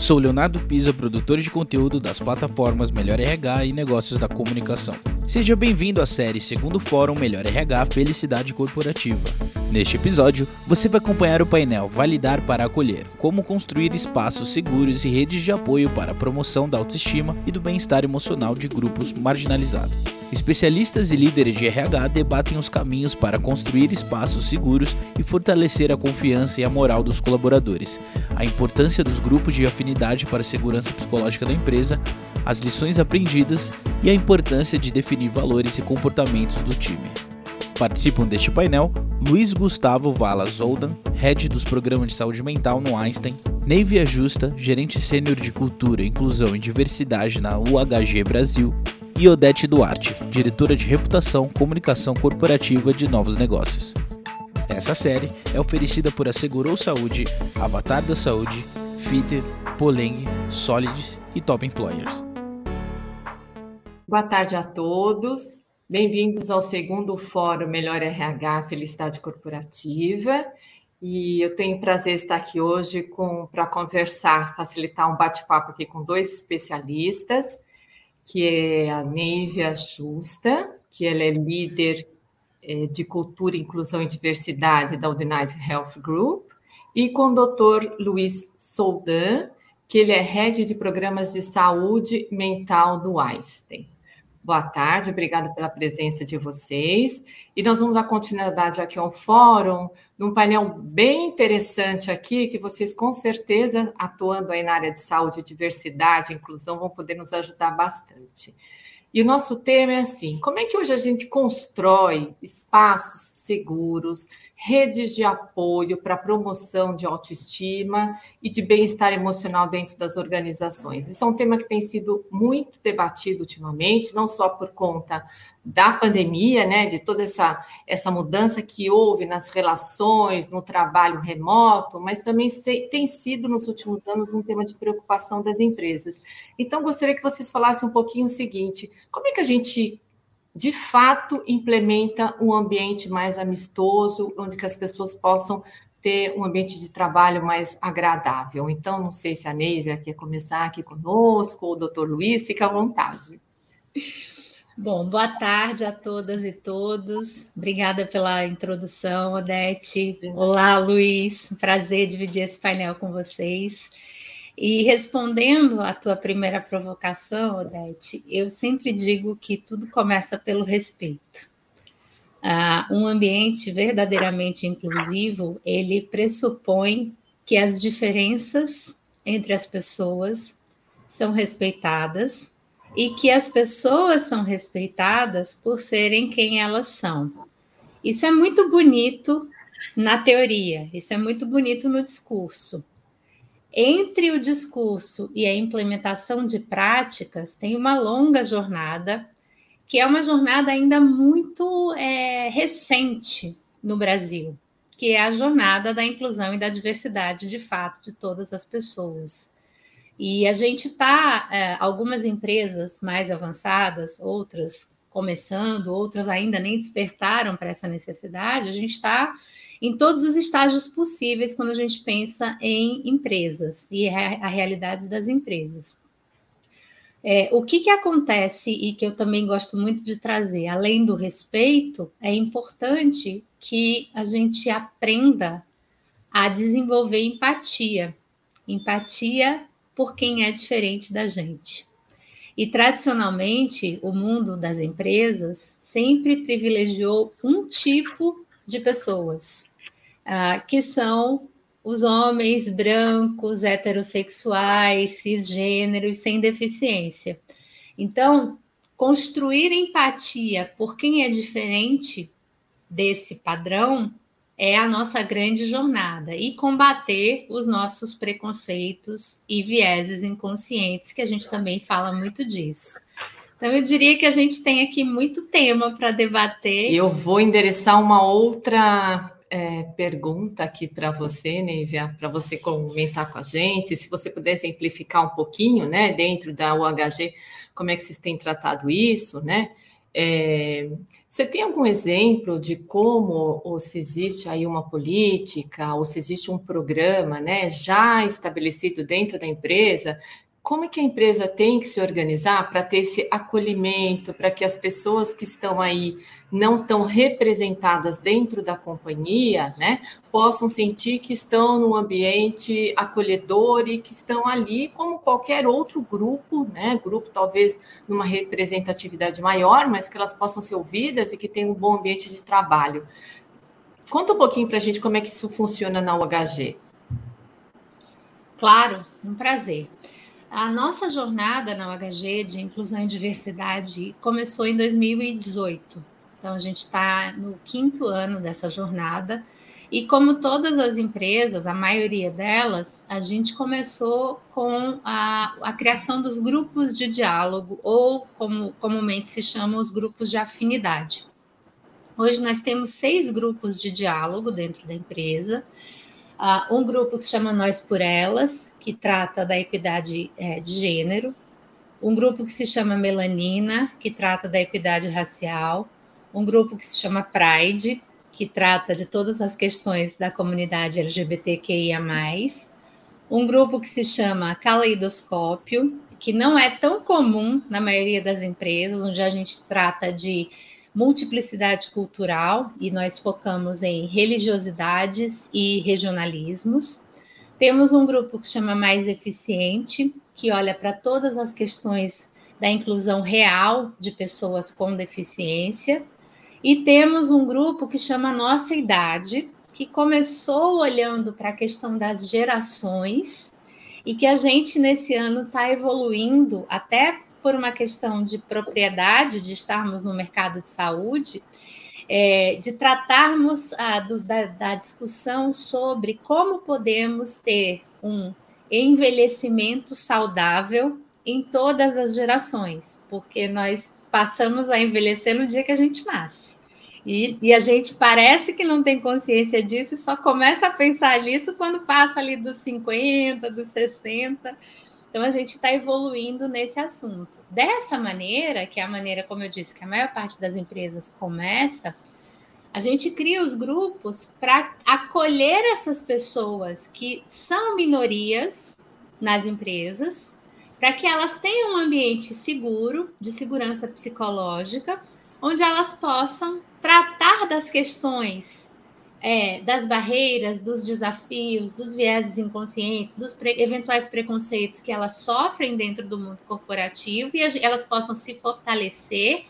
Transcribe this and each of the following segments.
Sou Leonardo Pisa, produtor de conteúdo das plataformas Melhor RH e Negócios da Comunicação. Seja bem-vindo à série Segundo Fórum Melhor RH Felicidade Corporativa. Neste episódio, você vai acompanhar o painel Validar para Acolher como construir espaços seguros e redes de apoio para a promoção da autoestima e do bem-estar emocional de grupos marginalizados. Especialistas e líderes de RH debatem os caminhos para construir espaços seguros e fortalecer a confiança e a moral dos colaboradores, a importância dos grupos de afinidade para a segurança psicológica da empresa, as lições aprendidas e a importância de definir valores e comportamentos do time. Participam deste painel Luiz Gustavo Vala Zoldan, head dos programas de saúde mental no Einstein, Neive Ajusta, gerente sênior de cultura, inclusão e diversidade na UHG Brasil, e Odete Duarte, diretora de reputação, comunicação corporativa de novos negócios. Essa série é oferecida por Assegurou Saúde, Avatar da Saúde, Fitter, Poleng, Solids e Top Employers. Boa tarde a todos. Bem-vindos ao segundo Fórum Melhor RH Felicidade Corporativa. E eu tenho prazer de estar aqui hoje para conversar, facilitar um bate-papo aqui com dois especialistas que é a Neivia Justa, que ela é líder é, de cultura, inclusão e diversidade da United Health Group, e com o Dr. Luiz Soldan, que ele é head de programas de saúde mental do Einstein. Boa tarde, obrigada pela presença de vocês. E nós vamos dar continuidade aqui ao fórum, num painel bem interessante aqui, que vocês com certeza, atuando aí na área de saúde, diversidade, inclusão, vão poder nos ajudar bastante. E o nosso tema é assim: como é que hoje a gente constrói espaços seguros, redes de apoio para promoção de autoestima e de bem-estar emocional dentro das organizações? Isso é um tema que tem sido muito debatido ultimamente, não só por conta da pandemia, né, de toda essa, essa mudança que houve nas relações, no trabalho remoto, mas também se, tem sido nos últimos anos um tema de preocupação das empresas. Então, gostaria que vocês falassem um pouquinho o seguinte: como é que a gente de fato implementa um ambiente mais amistoso, onde que as pessoas possam ter um ambiente de trabalho mais agradável. Então, não sei se a Neivia quer começar aqui conosco, ou o doutor Luiz, fica à vontade. Bom, boa tarde a todas e todos. Obrigada pela introdução, Odete. Olá, Luiz. Prazer dividir esse painel com vocês. E respondendo à tua primeira provocação, Odete, eu sempre digo que tudo começa pelo respeito. Ah, um ambiente verdadeiramente inclusivo, ele pressupõe que as diferenças entre as pessoas são respeitadas e que as pessoas são respeitadas por serem quem elas são. Isso é muito bonito na teoria, isso é muito bonito no discurso. Entre o discurso e a implementação de práticas, tem uma longa jornada, que é uma jornada ainda muito é, recente no Brasil, que é a jornada da inclusão e da diversidade de fato de todas as pessoas. E a gente está, é, algumas empresas mais avançadas, outras começando, outras ainda nem despertaram para essa necessidade, a gente está em todos os estágios possíveis quando a gente pensa em empresas e a realidade das empresas. É, o que, que acontece e que eu também gosto muito de trazer, além do respeito, é importante que a gente aprenda a desenvolver empatia. Empatia por quem é diferente da gente. E tradicionalmente, o mundo das empresas sempre privilegiou um tipo de pessoas, uh, que são os homens brancos, heterossexuais, cisgêneros, sem deficiência. Então, construir empatia por quem é diferente desse padrão é a nossa grande jornada e combater os nossos preconceitos e vieses inconscientes, que a gente também fala muito disso. Então, eu diria que a gente tem aqui muito tema para debater. Eu vou endereçar uma outra é, pergunta aqui para você, Nívia, para você comentar com a gente. Se você puder simplificar um pouquinho, né, dentro da UHG, como é que vocês têm tratado isso, né? É, você tem algum exemplo de como, ou se existe aí uma política, ou se existe um programa né, já estabelecido dentro da empresa como é que a empresa tem que se organizar para ter esse acolhimento, para que as pessoas que estão aí não tão representadas dentro da companhia, né, possam sentir que estão num ambiente acolhedor e que estão ali como qualquer outro grupo, né, grupo talvez numa representatividade maior, mas que elas possam ser ouvidas e que tenham um bom ambiente de trabalho. Conta um pouquinho para a gente como é que isso funciona na UHG. Claro, um prazer. A nossa jornada na UHG de Inclusão e Diversidade começou em 2018. Então, a gente está no quinto ano dessa jornada. E como todas as empresas, a maioria delas, a gente começou com a, a criação dos grupos de diálogo, ou como comumente se chamam os grupos de afinidade. Hoje nós temos seis grupos de diálogo dentro da empresa. Uh, um grupo que se chama Nós por Elas, que trata da equidade é, de gênero, um grupo que se chama Melanina, que trata da equidade racial, um grupo que se chama Pride, que trata de todas as questões da comunidade LGBTQIA, um grupo que se chama Caleidoscópio, que não é tão comum na maioria das empresas, onde a gente trata de multiplicidade cultural e nós focamos em religiosidades e regionalismos. Temos um grupo que chama Mais Eficiente, que olha para todas as questões da inclusão real de pessoas com deficiência. E temos um grupo que chama Nossa Idade, que começou olhando para a questão das gerações e que a gente nesse ano está evoluindo até por uma questão de propriedade, de estarmos no mercado de saúde, é, de tratarmos a, do, da, da discussão sobre como podemos ter um envelhecimento saudável em todas as gerações, porque nós passamos a envelhecer no dia que a gente nasce. E, e, a gente parece que não tem consciência disso e só começa a pensar nisso quando passa ali dos 50, dos 60. Então a gente está evoluindo nesse assunto. Dessa maneira, que é a maneira, como eu disse, que a maior parte das empresas começa, a gente cria os grupos para acolher essas pessoas que são minorias nas empresas, para que elas tenham um ambiente seguro, de segurança psicológica, onde elas possam tratar das questões é, das barreiras, dos desafios, dos vieses inconscientes, dos pre eventuais preconceitos que elas sofrem dentro do mundo corporativo e elas possam se fortalecer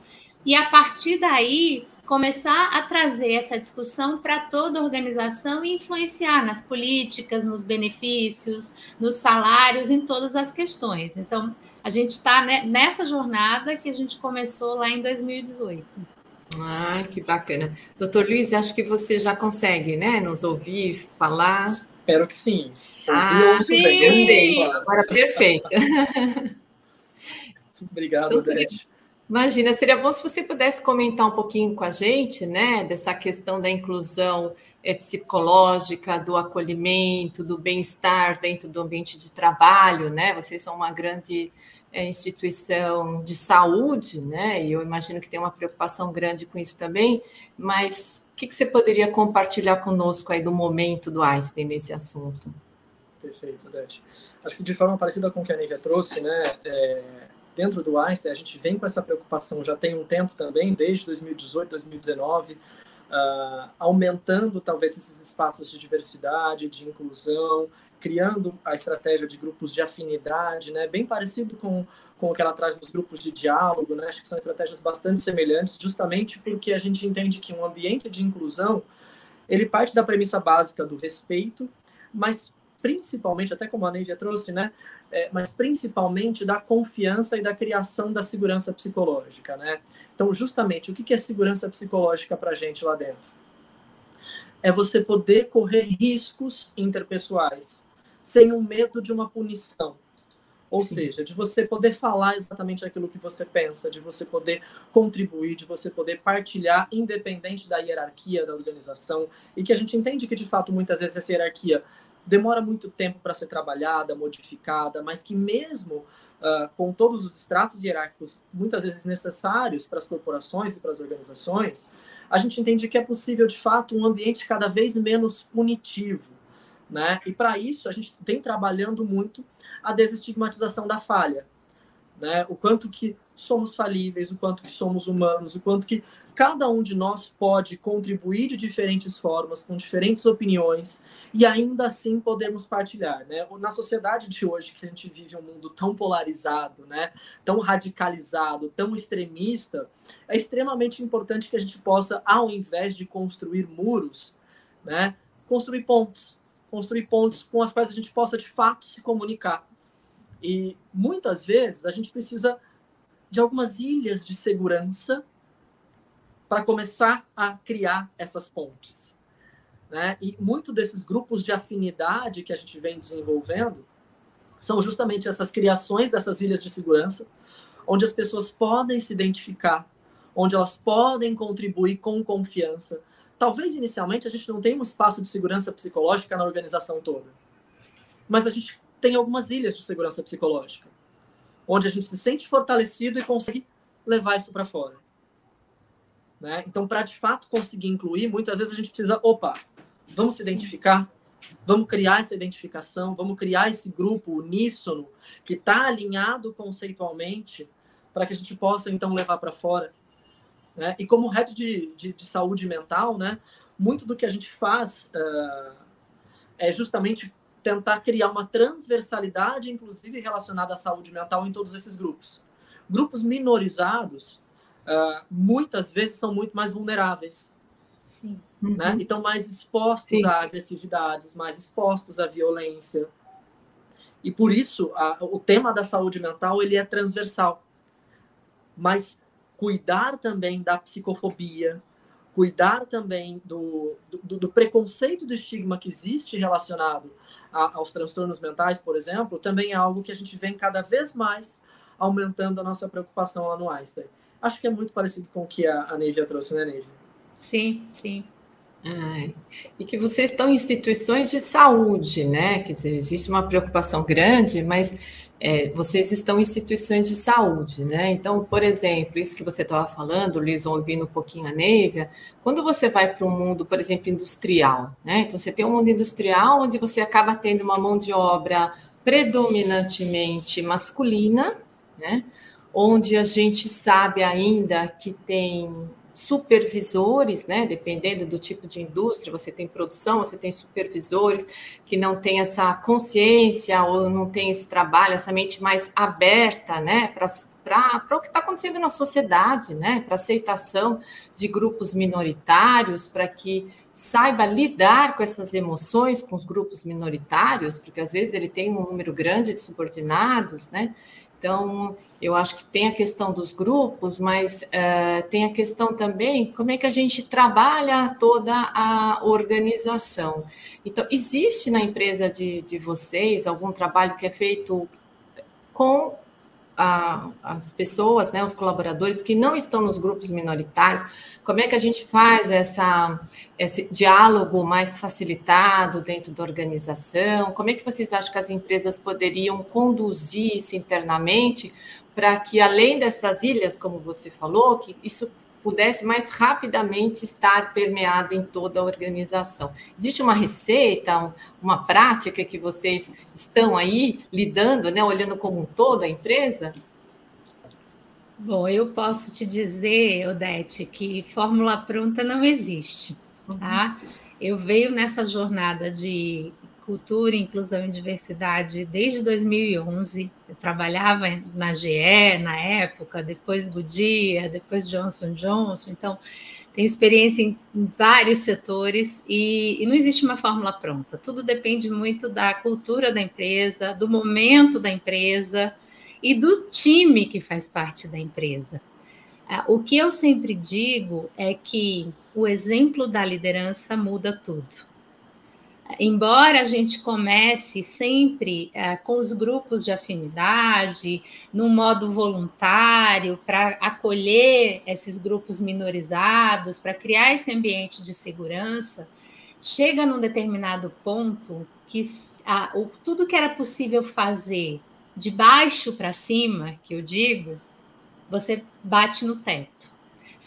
e a partir daí começar a trazer essa discussão para toda a organização e influenciar nas políticas, nos benefícios, nos salários, em todas as questões. Então, a gente está nessa jornada que a gente começou lá em 2018. Ah, que bacana. Doutor Luiz, acho que você já consegue, né, nos ouvir, falar. Espero que sim. ah, sim! Bem. Agora, perfeito. Obrigado, então. Imagina, seria bom se você pudesse comentar um pouquinho com a gente, né, dessa questão da inclusão é, psicológica, do acolhimento, do bem-estar dentro do ambiente de trabalho, né? Vocês são uma grande instituição de saúde, né? E eu imagino que tem uma preocupação grande com isso também, mas o que, que você poderia compartilhar conosco aí do momento do Einstein nesse assunto? Perfeito, Dete. Acho que de forma parecida com o que a Nívia trouxe, né? É, dentro do Einstein, a gente vem com essa preocupação já tem um tempo também, desde 2018, 2019, uh, aumentando talvez esses espaços de diversidade, de inclusão, criando a estratégia de grupos de afinidade, né, bem parecido com, com o que ela traz nos grupos de diálogo, né, acho que são estratégias bastante semelhantes, justamente porque a gente entende que um ambiente de inclusão, ele parte da premissa básica do respeito, mas principalmente, até como a Neivia trouxe, né, é, mas principalmente da confiança e da criação da segurança psicológica, né? Então, justamente, o que é segurança psicológica para a gente lá dentro? É você poder correr riscos interpessoais, sem o medo de uma punição. Ou Sim. seja, de você poder falar exatamente aquilo que você pensa, de você poder contribuir, de você poder partilhar, independente da hierarquia da organização, e que a gente entende que, de fato, muitas vezes essa hierarquia demora muito tempo para ser trabalhada, modificada, mas que mesmo uh, com todos os estratos hierárquicos muitas vezes necessários para as corporações e para as organizações, a gente entende que é possível, de fato, um ambiente cada vez menos punitivo. Né? E para isso, a gente vem trabalhando muito a desestigmatização da falha. Né? O quanto que somos falíveis, o quanto que somos humanos, o quanto que cada um de nós pode contribuir de diferentes formas, com diferentes opiniões, e ainda assim podemos partilhar. Né? Na sociedade de hoje, que a gente vive um mundo tão polarizado, né? tão radicalizado, tão extremista, é extremamente importante que a gente possa, ao invés de construir muros, né? construir pontes. Construir pontes com as quais a gente possa, de fato, se comunicar. E muitas vezes a gente precisa de algumas ilhas de segurança para começar a criar essas pontes. Né? E muito desses grupos de afinidade que a gente vem desenvolvendo são justamente essas criações dessas ilhas de segurança, onde as pessoas podem se identificar, onde elas podem contribuir com confiança. Talvez inicialmente a gente não tenha um espaço de segurança psicológica na organização toda, mas a gente tem algumas ilhas de segurança psicológica onde a gente se sente fortalecido e consegue levar isso para fora. Né? Então, para de fato conseguir incluir, muitas vezes a gente precisa, opa, vamos se identificar, vamos criar essa identificação, vamos criar esse grupo uníssono que está alinhado conceitualmente para que a gente possa então levar para fora. Né? E como head de, de, de, saúde mental, né, muito do que a gente faz uh, é justamente tentar criar uma transversalidade, inclusive relacionada à saúde mental, em todos esses grupos. Grupos minorizados, uh, muitas vezes, são muito mais vulneráveis. Sim. Né? Uhum. Então, mais expostos Sim. a agressividades, mais expostos à violência. E por isso, a, o tema da saúde mental ele é transversal. Mas cuidar também da psicofobia, cuidar também do, do, do preconceito do estigma que existe relacionado a, aos transtornos mentais, por exemplo, também é algo que a gente vem cada vez mais aumentando a nossa preocupação lá no Einstein. Acho que é muito parecido com o que a, a Neivia trouxe, né, Neivia? Sim, sim. e que vocês estão em instituições de saúde, né? Quer dizer, existe uma preocupação grande, mas é, vocês estão em instituições de saúde, né? Então, por exemplo, isso que você estava falando, Liz, ouvindo um pouquinho a Neivia, quando você vai para um mundo, por exemplo, industrial, né? Então, você tem um mundo industrial onde você acaba tendo uma mão de obra predominantemente masculina, né? Onde a gente sabe ainda que tem supervisores, né? Dependendo do tipo de indústria, você tem produção, você tem supervisores que não têm essa consciência ou não tem esse trabalho, essa mente mais aberta, né? Para o que está acontecendo na sociedade, né? Para aceitação de grupos minoritários, para que saiba lidar com essas emoções com os grupos minoritários, porque às vezes ele tem um número grande de subordinados, né? Então, eu acho que tem a questão dos grupos, mas uh, tem a questão também como é que a gente trabalha toda a organização. Então, existe na empresa de, de vocês algum trabalho que é feito com a, as pessoas, né, os colaboradores que não estão nos grupos minoritários, como é que a gente faz essa, esse diálogo mais facilitado dentro da organização? Como é que vocês acham que as empresas poderiam conduzir isso internamente para que, além dessas ilhas, como você falou, que isso pudesse mais rapidamente estar permeado em toda a organização. Existe uma receita, uma prática que vocês estão aí lidando, né, olhando como um todo a empresa? Bom, eu posso te dizer, Odete, que fórmula pronta não existe, tá? Eu venho nessa jornada de cultura, inclusão e diversidade desde 2011. Eu trabalhava na GE na época, depois Goodyear, depois Johnson Johnson. Então, tenho experiência em, vários setores e, e não existe uma fórmula pronta. Tudo depende muito da cultura da empresa, do momento da empresa e do time que faz parte da empresa. Ah, o que eu sempre digo é que o exemplo da liderança muda tudo. Embora a gente comece sempre uh, com os grupos de afinidade, num modo voluntário, para acolher esses grupos minorizados, para criar esse ambiente de segurança, chega num determinado ponto que uh, o, tudo que era possível fazer de baixo para cima, que eu digo, você bate no teto.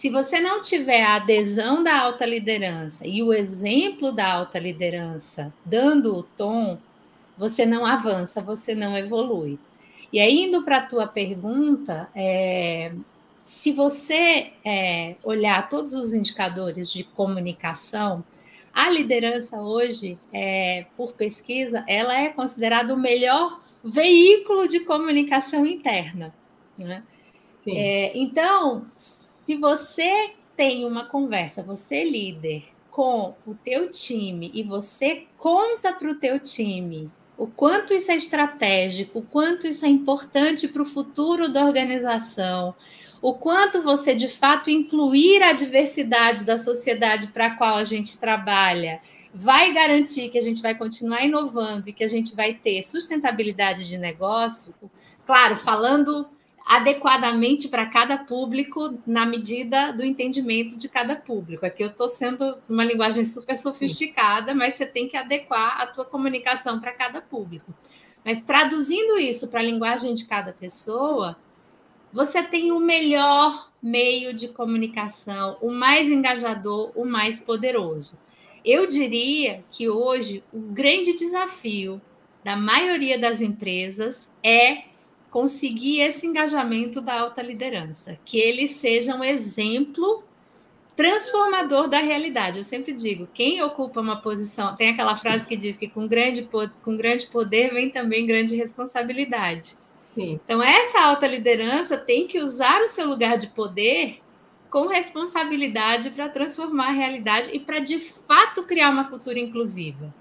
Se você não tiver a adesão da alta liderança e o exemplo da alta liderança dando o tom, você não avança, você não evolui. E aí, indo para a tua pergunta, é, se você é, olhar todos os indicadores de comunicação, a liderança hoje, é, por pesquisa, ela é considerada o melhor veículo de comunicação interna. Né? É, então, se você tem uma conversa, você é líder, com o teu time e você conta para o teu time o quanto isso é estratégico, o quanto isso é importante para o futuro da organização, o quanto você de fato incluir a diversidade da sociedade para a qual a gente trabalha vai garantir que a gente vai continuar inovando e que a gente vai ter sustentabilidade de negócio, claro, falando adequadamente para cada público na medida do entendimento de cada público. Aqui eu estou sendo uma linguagem super sofisticada, mas você tem que adequar a tua comunicação para cada público. Mas traduzindo isso para a linguagem de cada pessoa, você tem o melhor meio de comunicação, o mais engajador, o mais poderoso. Eu diria que hoje o grande desafio da maioria das empresas é conseguir esse engajamento da alta liderança, que ele seja um exemplo transformador da realidade. Eu sempre digo, quem ocupa uma posição, tem aquela frase que diz que com grande, com grande poder vem também grande responsabilidade. Sim. Então, essa alta liderança tem que usar o seu lugar de poder com responsabilidade para transformar a realidade e para, de fato, criar uma cultura inclusiva.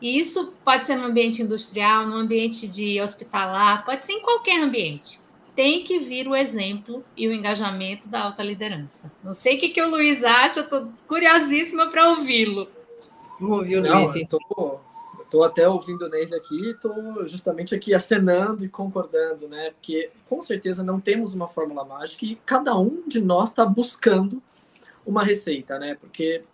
E isso pode ser no ambiente industrial, no ambiente de hospitalar, pode ser em qualquer ambiente. Tem que vir o exemplo e o engajamento da alta liderança. Não sei o que, que o Luiz acha, estou curiosíssima para ouvi-lo. Vamos ouvir o Luiz. Estou Estou até ouvindo o Neve aqui, estou justamente aqui acenando e concordando, né? Porque com certeza não temos uma fórmula mágica e cada um de nós está buscando uma receita, né? Porque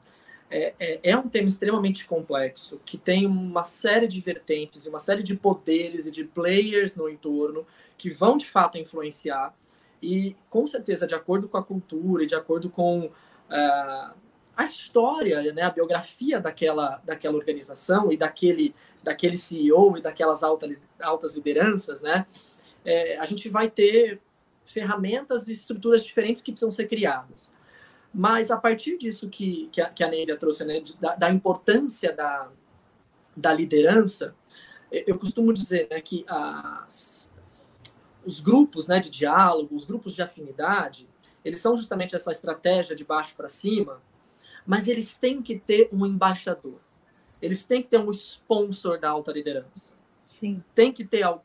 é, é, é, um tema extremamente complexo, que tem uma série de vertentes, uma série de poderes e de players no entorno que vão de fato influenciar. E com certeza, de acordo com a cultura e de acordo com uh, a história, né, a biografia daquela, daquela organização e daquele, daquele CEO e daquelas altas, altas lideranças, né, é, a gente vai ter ferramentas e estruturas diferentes que precisam ser criadas. Mas a partir disso que, que a, que a trouxe, né, da, da, importância da, da liderança, eu costumo dizer né, que as, os grupos né, de diálogo, os grupos de afinidade, eles são justamente essa estratégia de baixo para cima, mas eles têm que ter um embaixador. Eles têm que ter um sponsor da alta liderança. Sim. Tem que ter algo.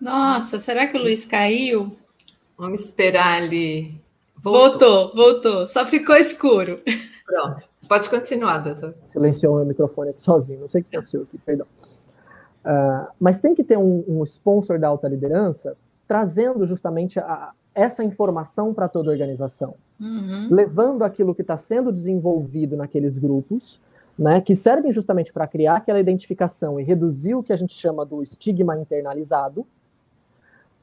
Nossa, será que o Luiz caiu? Vamos esperar ali. Voltou. voltou, voltou. Só ficou escuro. Pronto. Pode continuar, doutor. Silenciou o meu microfone aqui sozinho. Não sei o que aconteceu aqui, perdão. Uh, mas tem que ter um, um sponsor da alta liderança trazendo justamente a, essa informação para toda a organização, uhum. levando aquilo que está sendo desenvolvido naqueles grupos, né, que servem justamente para criar aquela identificação e reduzir o que a gente chama do estigma internalizado,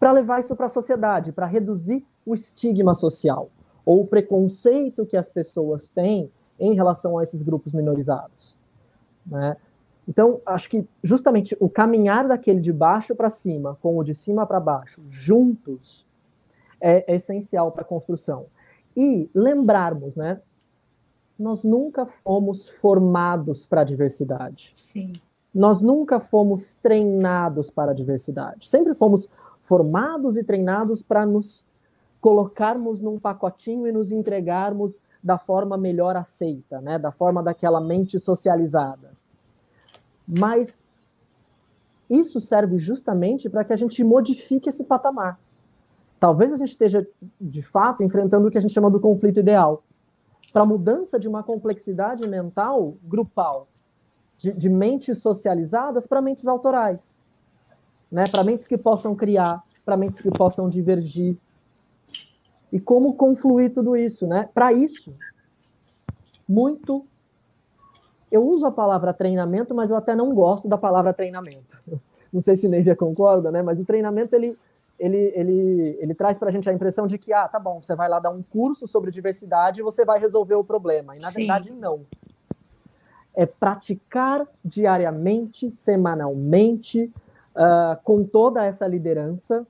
para levar isso para a sociedade, para reduzir o estigma social ou o preconceito que as pessoas têm em relação a esses grupos minorizados. Né? Então, acho que justamente o caminhar daquele de baixo para cima com o de cima para baixo, juntos, é, é essencial para a construção. E lembrarmos, né? Nós nunca fomos formados para a diversidade. Sim. Nós nunca fomos treinados para a diversidade. Sempre fomos formados e treinados para nos colocarmos num pacotinho e nos entregarmos da forma melhor aceita, né? Da forma daquela mente socializada. Mas isso serve justamente para que a gente modifique esse patamar talvez a gente esteja, de fato, enfrentando o que a gente chama do conflito ideal para mudança de uma complexidade mental grupal, de, de mentes socializadas para mentes autorais, né? para mentes que possam criar, para mentes que possam divergir. E como confluir tudo isso? Né? Para isso, muito eu uso a palavra treinamento, mas eu até não gosto da palavra treinamento. Não sei se Neivia concorda, né? Mas o treinamento ele, ele, ele, ele traz para a gente a impressão de que, ah, tá bom, você vai lá dar um curso sobre diversidade e você vai resolver o problema. E na Sim. verdade, não. É praticar diariamente, semanalmente, uh, com toda essa liderança,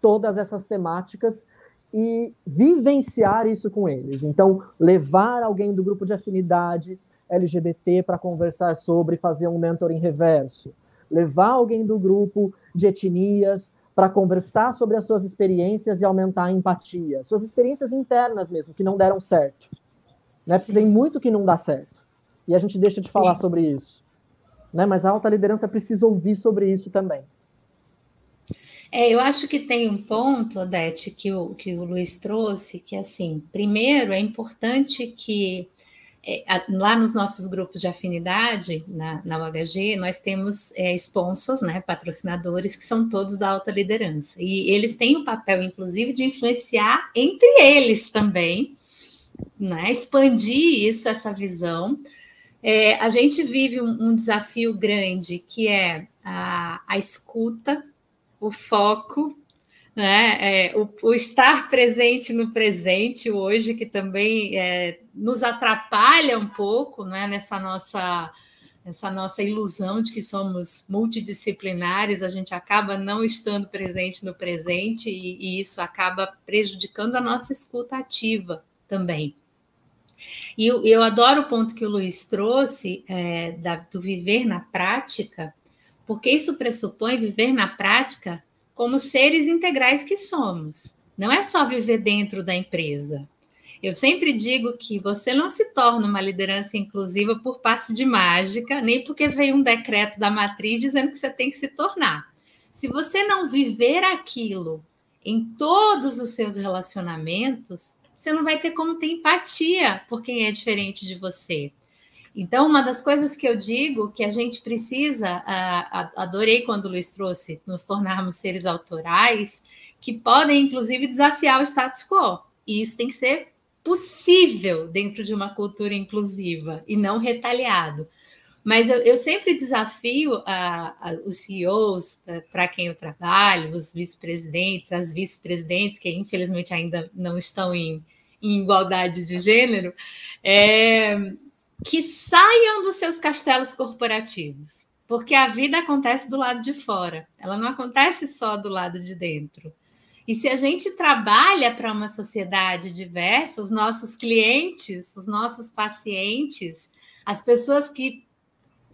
todas essas temáticas e vivenciar isso com eles. Então, levar alguém do grupo de afinidade LGBT para conversar sobre fazer um mentoring reverso, levar alguém do grupo de etnias para conversar sobre as suas experiências e aumentar a empatia, suas experiências internas mesmo, que não deram certo. Né? Porque tem muito que não dá certo. E a gente deixa de falar Sim. sobre isso. Né? Mas a alta liderança precisa ouvir sobre isso também. É, eu acho que tem um ponto, Odete, que o, que o Luiz trouxe, que assim, primeiro é importante que é, lá nos nossos grupos de afinidade, na, na UHG, nós temos é, sponsors, né, patrocinadores, que são todos da alta liderança. E eles têm o papel, inclusive, de influenciar entre eles também, né, expandir isso, essa visão. É, a gente vive um, um, desafio grande, que é a, a escuta, o foco né? É, o, o, estar presente no presente hoje, que também é, nos atrapalha um pouco né? nessa nossa nossa ilusão de que somos multidisciplinares, a gente acaba não estando presente no presente e, e isso acaba prejudicando a nossa escuta ativa também. E eu, eu adoro o ponto que o Luiz trouxe é, da, do viver na prática, porque isso pressupõe viver na prática como seres integrais que somos. Não é só viver dentro da empresa. Eu sempre digo que você não se torna uma liderança inclusiva por passe de mágica, nem porque veio um decreto da matriz dizendo que você tem que se tornar. Se você não viver aquilo em todos os seus relacionamentos, você não vai ter como ter empatia por quem é diferente de você. Então, uma das coisas que eu digo que a gente precisa, adorei quando o Luiz trouxe, nos tornarmos seres autorais, que podem, inclusive, desafiar o status quo. E isso tem que ser possível dentro de uma cultura inclusiva e não retaliado. Mas eu, eu sempre desafio a, a, os CEOs para quem eu trabalho, os vice-presidentes, as vice-presidentes, que infelizmente ainda não estão em, em igualdade de gênero, é, que saiam dos seus castelos corporativos, porque a vida acontece do lado de fora, ela não acontece só do lado de dentro. E se a gente trabalha para uma sociedade diversa, os nossos clientes, os nossos pacientes, as pessoas que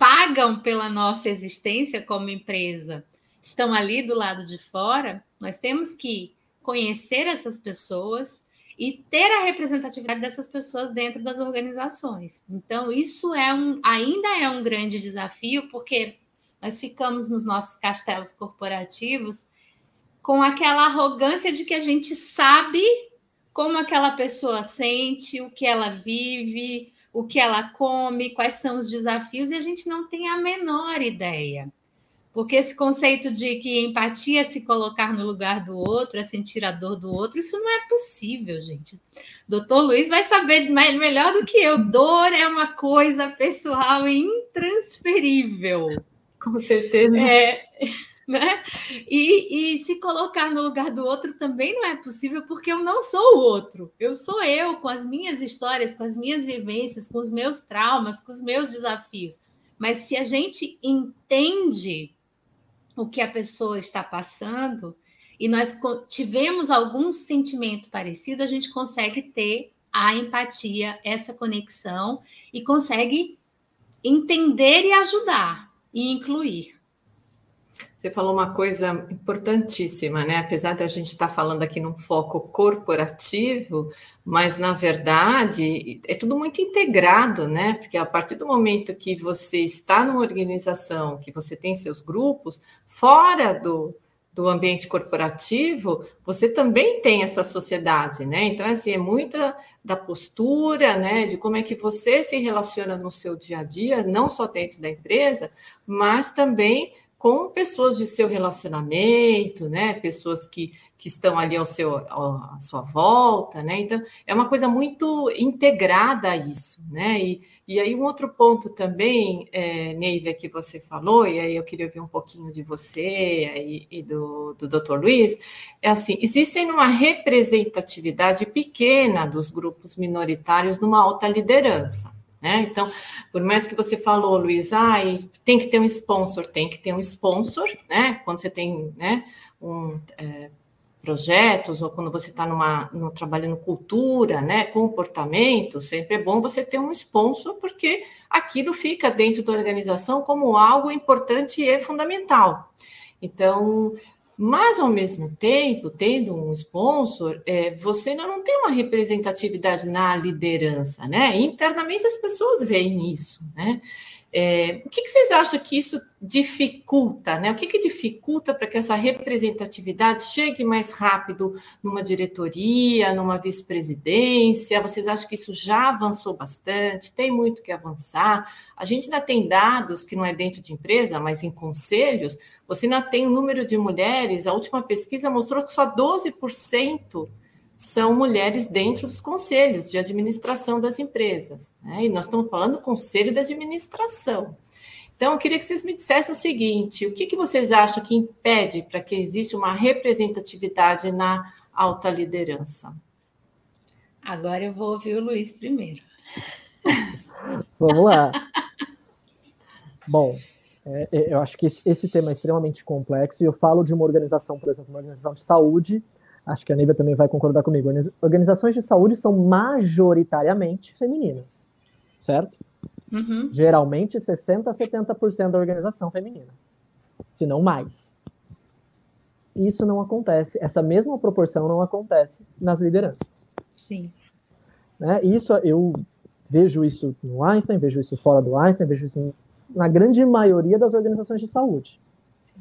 pagam pela nossa existência como empresa, estão ali do lado de fora, nós temos que conhecer essas pessoas, e ter a representatividade dessas pessoas dentro das organizações. Então, isso é um, ainda é um grande desafio, porque nós ficamos nos nossos castelos corporativos com aquela arrogância de que a gente sabe como aquela pessoa sente, o que ela vive, o que ela come, quais são os desafios, e a gente não tem a menor ideia. Porque esse conceito de que empatia é se colocar no lugar do outro, é sentir a dor do outro, isso não é possível, gente. Doutor Luiz vai saber melhor do que eu. Dor é uma coisa pessoal e intransferível. Com certeza. É, né? E, e se colocar no lugar do outro também não é possível, porque eu não sou o outro. Eu sou eu, com as minhas histórias, com as minhas vivências, com os meus traumas, com os meus desafios. Mas se a gente entende o que a pessoa está passando e nós tivemos algum sentimento parecido, a gente consegue ter a empatia, essa conexão e consegue entender e ajudar e incluir. Você falou uma coisa importantíssima, né? Apesar de a gente estar tá falando aqui num foco corporativo, mas na verdade é tudo muito integrado, né? Porque a partir do momento que você está numa organização, que você tem seus grupos, fora do, do ambiente corporativo, você também tem essa sociedade, né? Então, assim, é muita da postura, né? De como é que você se relaciona no seu dia a dia, não só dentro da empresa, mas também com pessoas de seu relacionamento, né? Pessoas que, que estão ali ao seu, à sua volta, né? Então, é uma coisa muito integrada a isso, né? E, e aí, um outro ponto também, é, Neiva, que você falou, e aí eu queria ouvir um pouquinho de você e, e do, do Dr. Luiz, é assim: existem uma representatividade pequena dos grupos minoritários numa alta liderança. Né? Então, por mais que você falou, Luiz, ah, tem que ter um sponsor, tem que ter um sponsor, né? Quando você tem né, um, é, projetos ou quando você está no, trabalhando cultura, né, comportamento, sempre é bom você ter um sponsor, porque aquilo fica dentro da organização como algo importante e fundamental. Então, mas, ao mesmo tempo, tendo um sponsor, é, você não tem uma representatividade na liderança, né? Internamente as pessoas veem isso, né? É, o que, que, vocês acham que isso dificulta, né? O que, que dificulta para que essa representatividade chegue mais rápido numa diretoria, numa vice-presidência? Vocês acham que isso já avançou bastante? Tem muito que avançar? A gente ainda tem dados que não é dentro de empresa, mas em conselhos, você ainda tem o número de mulheres, a última pesquisa mostrou que só 12% são mulheres dentro dos conselhos de administração das empresas. Né? E nós estamos falando do conselho de administração. Então, eu queria que vocês me dissessem o seguinte: o que, que vocês acham que impede para que exista uma representatividade na alta liderança? Agora eu vou ouvir o Luiz primeiro. Vamos lá. Bom, é, é, eu acho que esse, esse, tema é extremamente complexo e eu falo de uma organização, por exemplo, uma organização de saúde, acho que a Nívia também vai concordar comigo. Organizações de saúde são majoritariamente femininas, certo? Uhum. Geralmente 60% a 70% da organização feminina, se não mais. Isso não acontece, essa mesma proporção não acontece nas lideranças. Sim. Né? Isso eu vejo isso no Einstein, vejo isso fora do Einstein, vejo isso na grande maioria das organizações de saúde. Sim.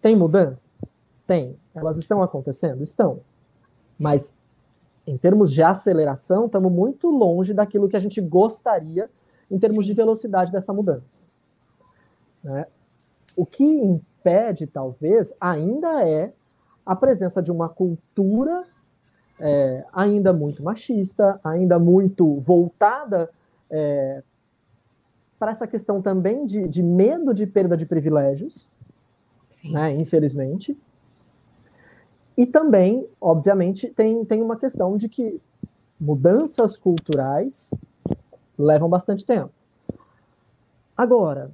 Tem mudanças? Tem. Elas estão acontecendo? Estão. Mas, em termos de aceleração, estamos muito longe daquilo que a gente gostaria em termos de velocidade dessa mudança. Né? O que impede, talvez, ainda é a presença de uma cultura é, ainda muito machista, ainda muito voltada é, para essa questão também de, de, medo de perda de privilégios, né, infelizmente, e também, obviamente, tem, tem uma questão de que mudanças culturais levam bastante tempo. Agora,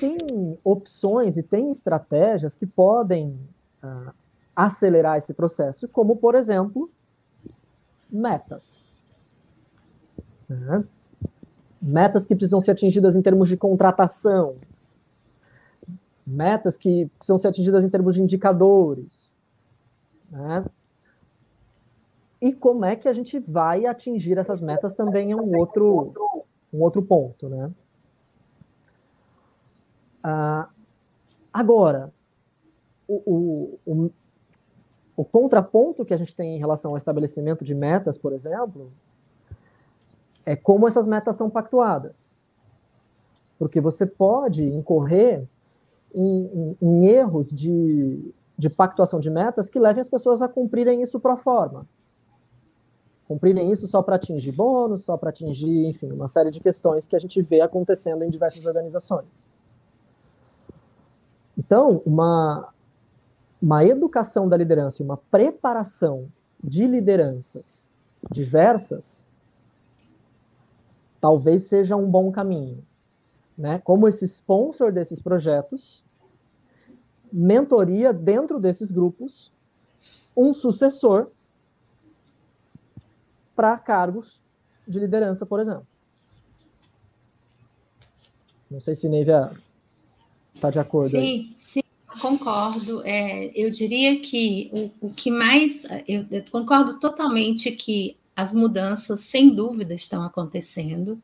tem opções e tem estratégias que podem uh, acelerar esse processo, como, por exemplo, metas. Né? Metas que precisam ser atingidas em termos de contratação, metas que precisam ser atingidas em termos de indicadores, né? E como é que a gente vai atingir essas metas também é um outro, um outro ponto, né? Ah, agora, o, o, o, o contraponto que a gente tem em relação ao estabelecimento de metas, por exemplo, é como essas metas são pactuadas. Porque você pode incorrer em, em, em erros de de pactuação de metas que levem as pessoas a cumprirem isso pro forma. Cumprirem isso só para atingir bônus, só para atingir, enfim, uma série de questões que a gente vê acontecendo em diversas organizações. Então, uma, uma educação da liderança e uma preparação de lideranças diversas talvez seja um bom caminho. Né? Como esse sponsor desses projetos mentoria dentro desses grupos um sucessor para cargos de liderança, por exemplo. Não sei se Neivia está de acordo. Sim, aí. sim, concordo. É, eu diria que o, o que mais. Eu, eu concordo totalmente que as mudanças, sem dúvida, estão acontecendo.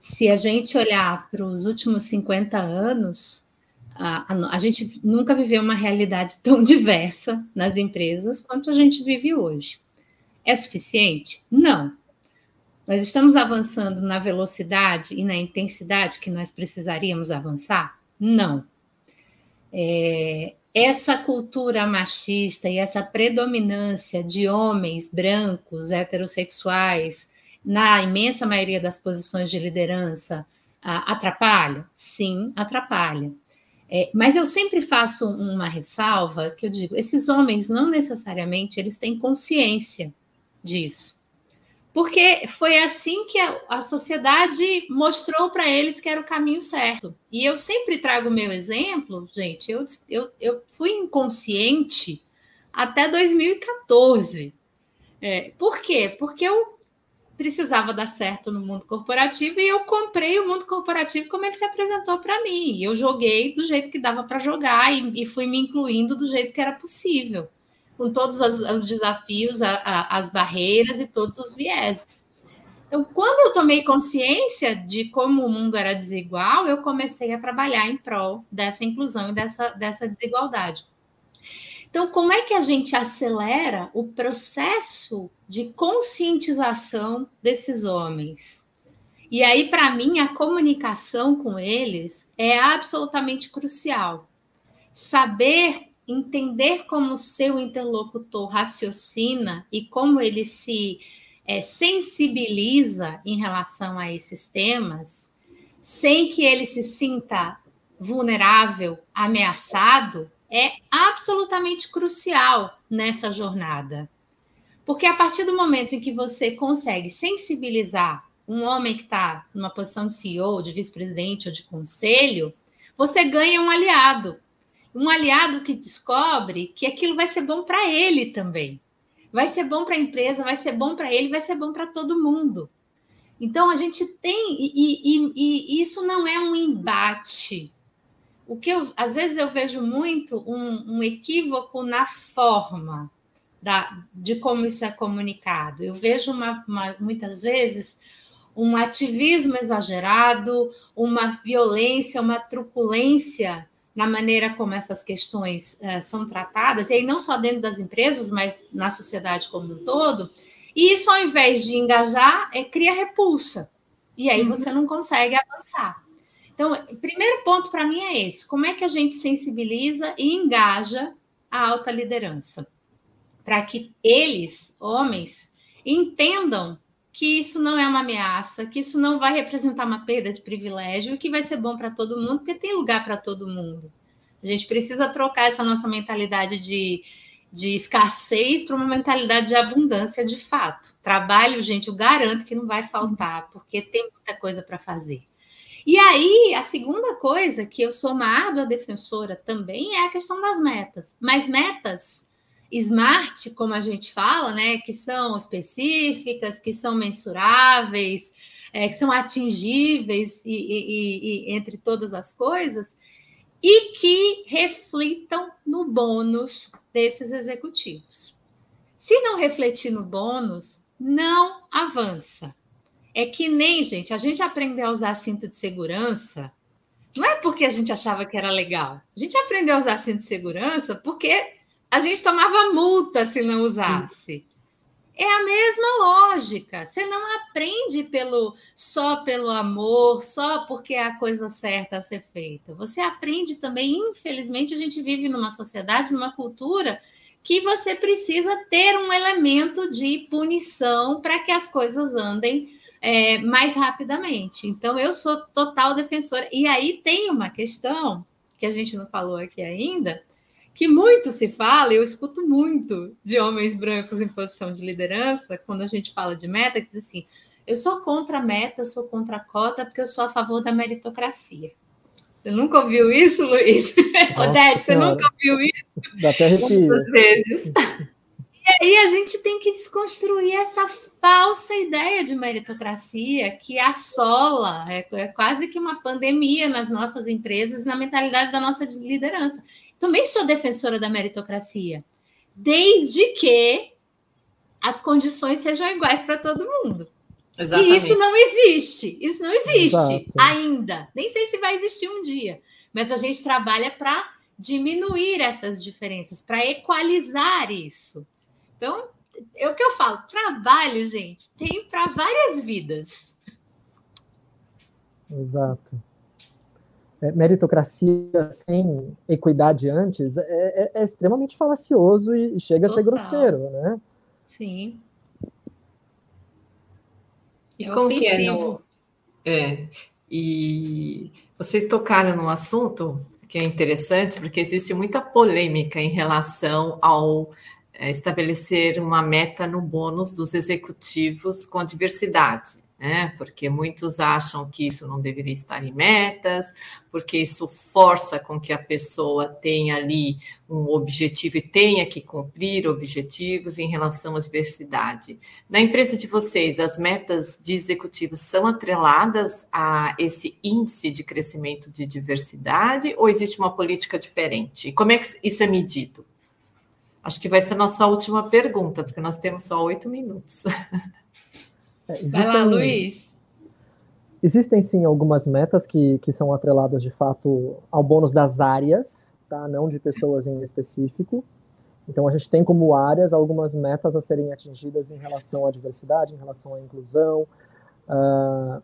Se a gente olhar para os últimos 50 anos, a, a, a, gente nunca viveu uma realidade tão diversa nas empresas quanto a gente vive hoje. É suficiente? Não. Nós estamos avançando na velocidade e na intensidade que nós precisaríamos avançar? Não. é, essa cultura machista e essa predominância de homens brancos, heterossexuais, na imensa maioria das posições de liderança, atrapalha? Sim, atrapalha. É, mas eu sempre faço uma ressalva que eu digo: esses homens não necessariamente eles têm consciência disso. Porque foi assim que a, a sociedade mostrou para eles que era o caminho certo. E eu sempre trago o meu exemplo, gente. Eu, eu, eu fui inconsciente até 2014. É, por quê? Porque eu precisava dar certo no mundo corporativo e eu comprei o mundo corporativo como ele se apresentou para mim. Eu joguei do jeito que dava para jogar e, e, fui me incluindo do jeito que era possível, com todos os, os desafios, a, a, as barreiras e todos os vieses. Então, quando eu tomei consciência de como o mundo era desigual, eu comecei a trabalhar em prol dessa inclusão e dessa, dessa desigualdade. Então, como é que a gente acelera o processo de conscientização desses homens? E aí, para mim, a comunicação com eles é absolutamente crucial. Saber entender como o seu interlocutor raciocina e como ele se é, sensibiliza em relação a esses temas, sem que ele se sinta vulnerável, ameaçado, é absolutamente crucial nessa jornada. Porque a partir do momento em que você consegue sensibilizar um homem que está numa posição de CEO, de vice-presidente ou de conselho, você ganha um aliado. Um aliado que descobre que aquilo vai ser bom para ele também. Vai ser bom para a empresa, vai ser bom para ele, vai ser bom para todo mundo. Então a gente tem, e, e, e, isso não é um embate o que eu, às vezes eu vejo muito um, um equívoco na forma da, de como isso é comunicado. Eu vejo uma, uma, muitas vezes um ativismo exagerado, uma violência, uma truculência na maneira como essas questões uh, são tratadas, e aí não só dentro das empresas, mas na sociedade como um todo. E isso, ao invés de engajar, é, cria repulsa. E aí uhum. você não consegue avançar. Então, o primeiro ponto para mim é esse: como é que a gente sensibiliza e engaja a alta liderança? Para que eles, homens, entendam que isso não é uma ameaça, que isso não vai representar uma perda de privilégio, que vai ser bom para todo mundo, porque tem lugar para todo mundo. A gente precisa trocar essa nossa mentalidade de, de escassez para uma mentalidade de abundância de fato. Trabalho, gente, eu garanto que não vai faltar, porque tem muita coisa para fazer. E aí, a segunda coisa que eu sou uma árdua defensora também é a questão das metas. Mas metas smart, como a gente fala, né, que são específicas, que são mensuráveis, é, que são atingíveis e, e, e, entre todas as coisas, e que reflitam no bônus desses executivos. Se não refletir no bônus, não avança. É que nem, gente, a gente aprendeu a usar cinto de segurança, não é porque a gente achava que era legal. A gente aprendeu a usar cinto de segurança porque a gente tomava multa se não usasse. É a mesma lógica. Você não aprende pelo só pelo amor, só porque é a coisa certa a ser feita. Você aprende também, infelizmente, a gente vive numa sociedade, numa cultura que você precisa ter um elemento de punição para que as coisas andem é, mais rapidamente. Então, eu sou total defensora. E aí tem uma questão que a gente não falou aqui ainda, que muito se fala, eu escuto muito de homens brancos em posição de liderança, quando a gente fala de meta, que diz assim: eu sou contra a meta, eu sou contra a cota, porque eu sou a favor da meritocracia. Você nunca ouviu isso, Luiz? Odete, você nunca ouviu isso? Dá até Muitas vezes. E aí a gente tem que desconstruir essa falsa ideia de meritocracia que assola, é, é quase que uma pandemia nas nossas empresas, na mentalidade da nossa liderança. Também sou defensora da meritocracia, desde que as condições sejam iguais para todo mundo. Exatamente. E isso não existe. Isso não existe Exato. ainda. Nem sei se vai existir um dia. Mas a gente trabalha para diminuir essas diferenças, para equalizar isso. Então, é o que eu falo, trabalho, gente, tem para várias vidas. Exato. é, meritocracia sem equidade antes é, é, é extremamente falacioso e chega Total. a ser grosseiro, né? Sim. E é como ofensivo. que é no... É, e vocês tocaram num assunto que é interessante, porque existe muita polêmica em relação ao estabelecer uma meta no bônus dos executivos com diversidade né? Porque muitos acham que isso não deveria estar em metas, porque isso força com que a pessoa tenha ali um objetivo e tenha que cumprir objetivos em relação à diversidade. Na empresa de vocês, as metas de executivos são atreladas a esse índice de crescimento de diversidade ou existe uma política diferente? Como é que isso é medido? Acho que vai ser a nossa última pergunta, porque nós temos só oito minutos. É, existem, Vai lá, Luiz. Existem sim algumas metas que, que são atreladas de fato ao bônus das áreas, tá? não de pessoas em específico. Então a gente tem como áreas algumas metas a serem atingidas em relação à diversidade, em relação à inclusão. Uh,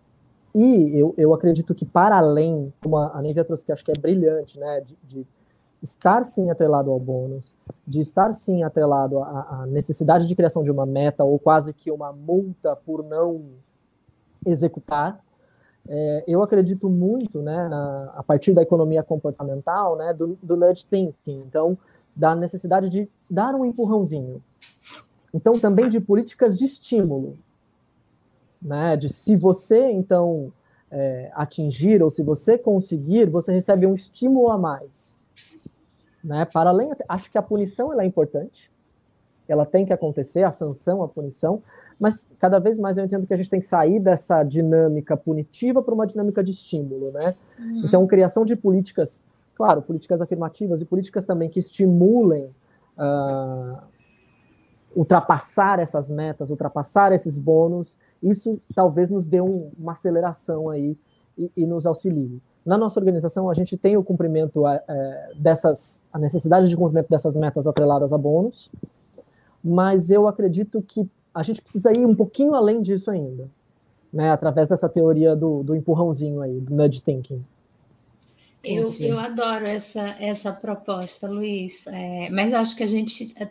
e eu, eu acredito que para além, como a Nívia trouxe, que acho que é brilhante, né, de, de estar sim atrelado ao bônus, de estar sim atrelado à, à, necessidade de criação de uma meta ou quase que uma multa por não executar. É, eu acredito muito, né, na, a partir da economia comportamental, né, do, do nudge thinking, então da necessidade de dar um empurrãozinho. Então também de políticas de estímulo, né, de se você então é, atingir ou se você conseguir, você recebe um estímulo a mais. Né? Para além, acho que a punição ela é importante, ela tem que acontecer, a sanção, a punição, mas cada vez mais eu entendo que a gente tem que sair dessa dinâmica punitiva para uma dinâmica de estímulo, né? Uhum. Então, criação de políticas, claro, políticas afirmativas e políticas também que estimulem uh, ultrapassar essas metas, ultrapassar esses bônus, isso talvez nos dê um, uma aceleração aí e, e nos auxilie. Na nossa organização, a gente tem o cumprimento é, dessas, a necessidade de cumprimento dessas metas atreladas a bônus, mas eu acredito que a gente precisa ir um pouquinho além disso ainda, né, através dessa teoria do, do empurrãozinho aí, do nudge thinking. Eu, eu adoro essa, essa proposta, Luiz, é, mas eu acho que a gente, é,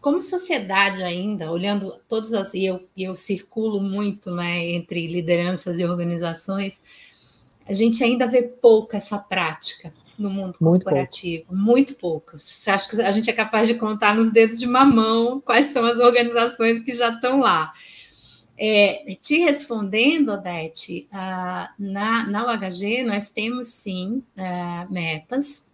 como sociedade ainda, olhando todas as. E eu, eu circulo muito né, entre lideranças e organizações, a gente ainda vê pouco essa prática no mundo muito corporativo, pouco. muito poucas. Você acha que a gente é capaz de contar nos dedos de uma mão quais são as organizações que já estão lá? É, te respondendo, Odete, uh, na, na UHG nós temos sim uh, metas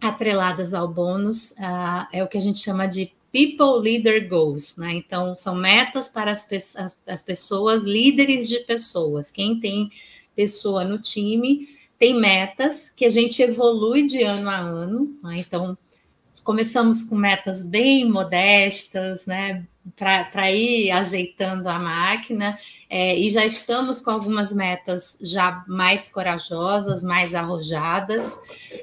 atreladas ao bônus, uh, é o que a gente chama de People Leader Goals, né? Então, são metas para as, as, as pessoas, líderes de pessoas, quem tem pessoa no time, tem metas que a gente evolui de ano a ano. Né? Então, começamos com metas bem modestas, né? Para ir azeitando a máquina, é, e já estamos com algumas metas já mais corajosas, mais arrojadas,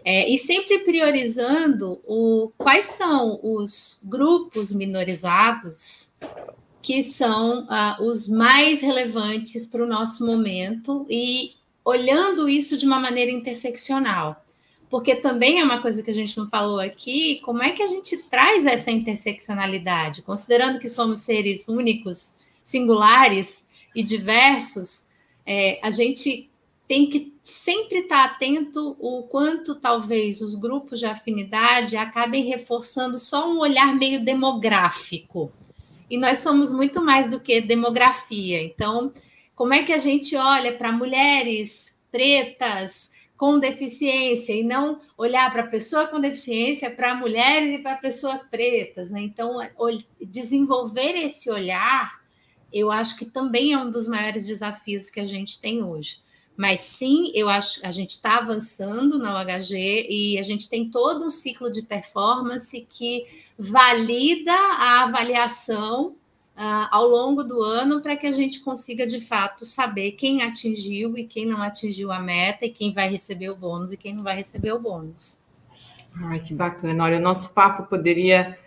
é, e sempre priorizando o, quais são os grupos minorizados que são uh, os mais relevantes para o nosso momento e olhando isso de uma maneira interseccional. Porque também é uma coisa que a gente não falou aqui, como é que a gente traz essa interseccionalidade, considerando que somos seres únicos, singulares e diversos, é, a gente tem que sempre estar atento o quanto talvez os grupos de afinidade acabem reforçando só um olhar meio demográfico e nós somos muito mais do que demografia. Então, como é que a gente olha para mulheres pretas com deficiência e não olhar para a pessoa com deficiência, para mulheres e para pessoas pretas, né? Então, desenvolver esse olhar, eu acho que também é um dos maiores desafios que a gente tem hoje. Mas sim, eu acho a gente está avançando na UHG e a gente tem todo um ciclo de performance que valida a avaliação uh, ao longo do ano para que a gente consiga de fato saber quem atingiu e quem não atingiu a meta e quem vai receber o bônus e quem não vai receber o bônus. Ai, que bacana. Olha, o nosso papo poderia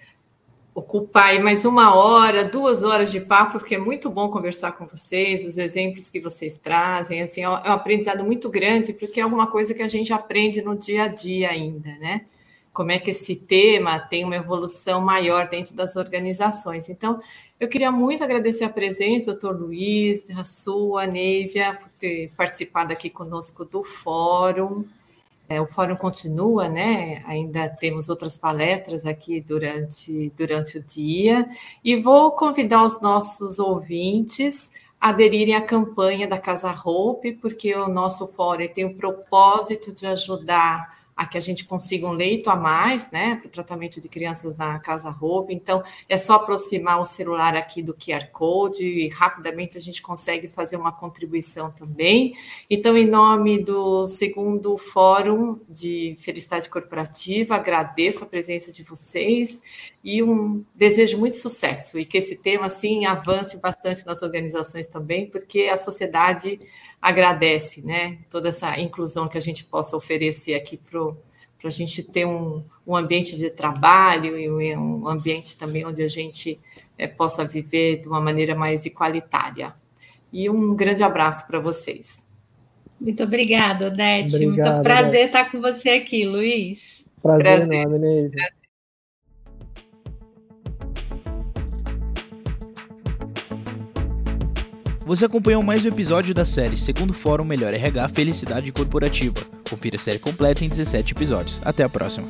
ocupar mais uma hora, duas horas de papo, porque é muito bom conversar com vocês, os exemplos que vocês trazem, assim, é um aprendizado muito grande, porque é alguma coisa que a gente aprende no dia a dia ainda, né? Como é que esse tema tem uma evolução maior dentro das organizações. Então, eu queria muito agradecer a presença, doutor Luiz, a sua, Neivia, por ter participado aqui conosco do fórum. É, o fórum continua, né? Ainda temos outras palestras aqui durante, durante o dia. E vou convidar os nossos ouvintes a aderirem à campanha da Casa Hope, porque o nosso fórum tem o propósito de ajudar a que a gente consiga um leito a mais, né, para o tratamento de crianças na Casa Roupa. Então, é só aproximar o celular aqui do QR Code e rapidamente a gente consegue fazer uma contribuição também. Então, em nome do segundo Fórum de Felicidade Corporativa, agradeço a presença de vocês e um desejo muito sucesso e que esse tema, assim, avance bastante nas organizações também, porque a sociedade agradece, né? Toda essa inclusão que a gente possa oferecer aqui para a gente ter um, um, ambiente de trabalho e um ambiente também onde a gente é, possa viver de uma maneira mais igualitária. E um grande abraço para vocês. Muito obrigada, Odete. Obrigado, Muito prazer Odete. estar com você aqui, Luiz. Prazer, prazer. enorme, Neide. Você acompanhou mais um episódio da série Segundo Fórum Melhor RH Felicidade Corporativa. Confira a série completa em 17 episódios. Até a próxima.